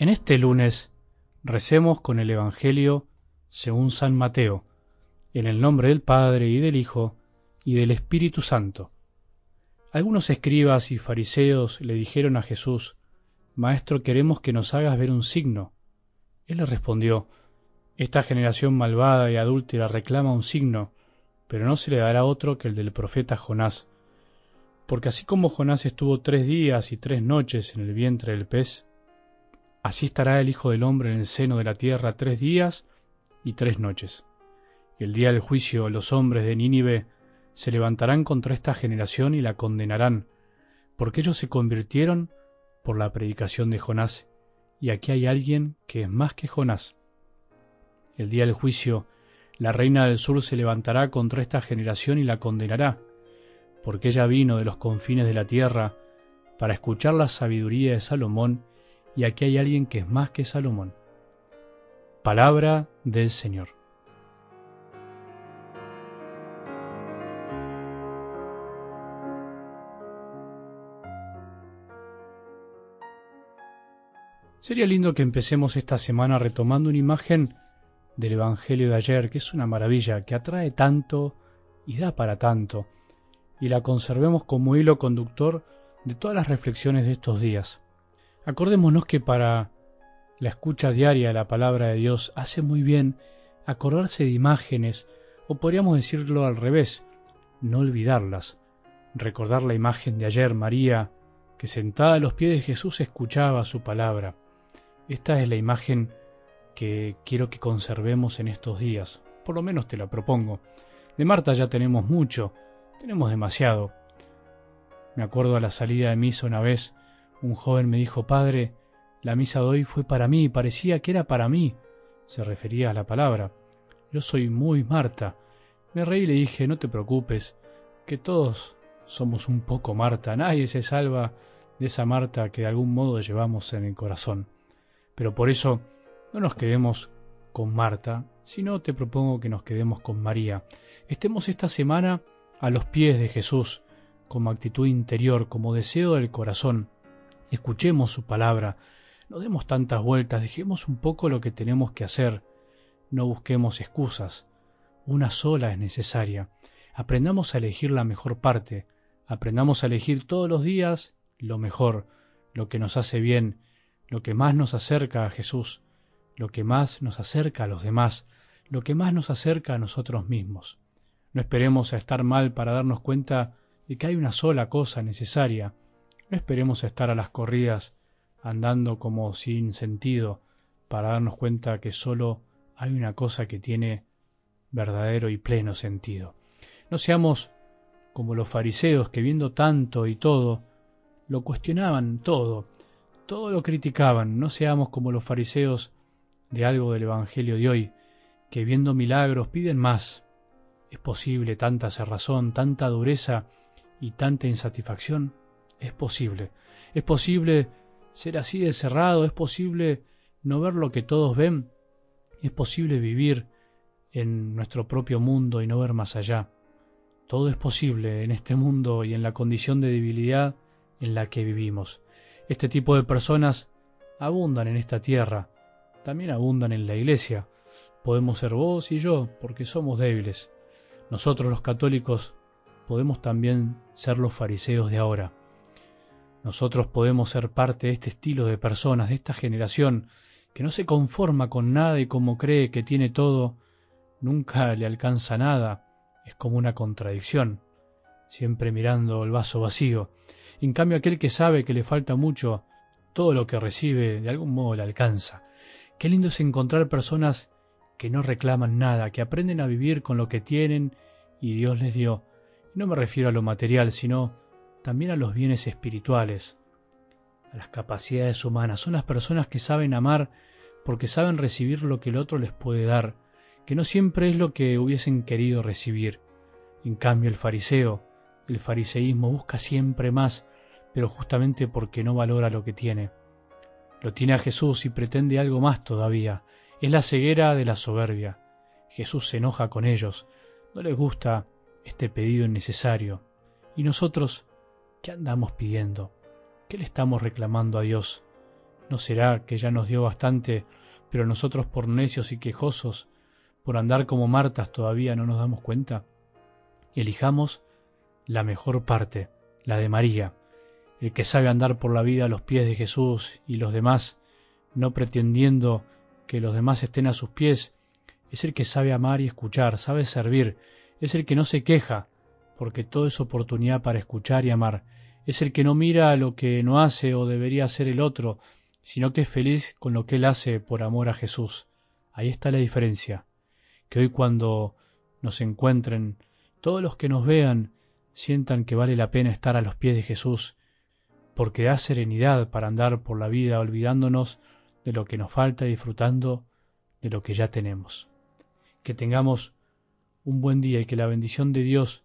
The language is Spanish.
En este lunes recemos con el Evangelio según San Mateo, en el nombre del Padre y del Hijo y del Espíritu Santo. Algunos escribas y fariseos le dijeron a Jesús, Maestro, queremos que nos hagas ver un signo. Él les respondió, Esta generación malvada y adúltera reclama un signo, pero no se le dará otro que el del profeta Jonás. Porque así como Jonás estuvo tres días y tres noches en el vientre del pez, Así estará el Hijo del Hombre en el seno de la tierra tres días y tres noches. Y el día del juicio los hombres de Nínive se levantarán contra esta generación y la condenarán, porque ellos se convirtieron por la predicación de Jonás, y aquí hay alguien que es más que Jonás. El día del juicio la reina del sur se levantará contra esta generación y la condenará, porque ella vino de los confines de la tierra para escuchar la sabiduría de Salomón y aquí hay alguien que es más que Salomón. Palabra del Señor. Sería lindo que empecemos esta semana retomando una imagen del Evangelio de ayer, que es una maravilla, que atrae tanto y da para tanto, y la conservemos como hilo conductor de todas las reflexiones de estos días. Acordémonos que para la escucha diaria de la palabra de Dios hace muy bien acordarse de imágenes, o podríamos decirlo al revés, no olvidarlas. Recordar la imagen de ayer, María, que sentada a los pies de Jesús escuchaba su palabra. Esta es la imagen que quiero que conservemos en estos días, por lo menos te la propongo. De Marta ya tenemos mucho, tenemos demasiado. Me acuerdo a la salida de misa una vez, un joven me dijo, Padre, la misa de hoy fue para mí, parecía que era para mí. Se refería a la palabra. Yo soy muy Marta. Me reí y le dije, no te preocupes, que todos somos un poco Marta. Nadie se salva de esa Marta que de algún modo llevamos en el corazón. Pero por eso no nos quedemos con Marta, sino te propongo que nos quedemos con María. Estemos esta semana a los pies de Jesús, como actitud interior, como deseo del corazón, escuchemos su palabra, no demos tantas vueltas, dejemos un poco lo que tenemos que hacer, no busquemos excusas, una sola es necesaria, aprendamos a elegir la mejor parte, aprendamos a elegir todos los días lo mejor, lo que nos hace bien, lo que más nos acerca a Jesús, lo que más nos acerca a los demás, lo que más nos acerca a nosotros mismos. No esperemos a estar mal para darnos cuenta de que hay una sola cosa necesaria, no esperemos estar a las corridas andando como sin sentido para darnos cuenta que solo hay una cosa que tiene verdadero y pleno sentido. No seamos como los fariseos que viendo tanto y todo, lo cuestionaban todo, todo lo criticaban. No seamos como los fariseos de algo del Evangelio de hoy, que viendo milagros piden más. ¿Es posible tanta cerrazón, tanta dureza y tanta insatisfacción? Es posible. Es posible ser así de cerrado, es posible no ver lo que todos ven, es posible vivir en nuestro propio mundo y no ver más allá. Todo es posible en este mundo y en la condición de debilidad en la que vivimos. Este tipo de personas abundan en esta tierra, también abundan en la iglesia. Podemos ser vos y yo porque somos débiles. Nosotros los católicos podemos también ser los fariseos de ahora. Nosotros podemos ser parte de este estilo de personas, de esta generación, que no se conforma con nada y como cree que tiene todo, nunca le alcanza nada, es como una contradicción, siempre mirando el vaso vacío. En cambio aquel que sabe que le falta mucho, todo lo que recibe de algún modo le alcanza. Qué lindo es encontrar personas que no reclaman nada, que aprenden a vivir con lo que tienen y Dios les dio. no me refiero a lo material, sino también a los bienes espirituales, a las capacidades humanas. Son las personas que saben amar porque saben recibir lo que el otro les puede dar, que no siempre es lo que hubiesen querido recibir. En cambio el fariseo, el fariseísmo busca siempre más, pero justamente porque no valora lo que tiene. Lo tiene a Jesús y pretende algo más todavía. Es la ceguera de la soberbia. Jesús se enoja con ellos, no les gusta este pedido innecesario. Y nosotros ¿Qué andamos pidiendo? ¿Qué le estamos reclamando a Dios? ¿No será que ya nos dio bastante, pero nosotros por necios y quejosos, por andar como Martas todavía no nos damos cuenta? Elijamos la mejor parte, la de María, el que sabe andar por la vida a los pies de Jesús y los demás, no pretendiendo que los demás estén a sus pies, es el que sabe amar y escuchar, sabe servir, es el que no se queja, porque todo es oportunidad para escuchar y amar, es el que no mira lo que no hace o debería hacer el otro, sino que es feliz con lo que él hace por amor a Jesús. Ahí está la diferencia, que hoy cuando nos encuentren, todos los que nos vean sientan que vale la pena estar a los pies de Jesús, porque da serenidad para andar por la vida olvidándonos de lo que nos falta y disfrutando de lo que ya tenemos. Que tengamos un buen día y que la bendición de Dios,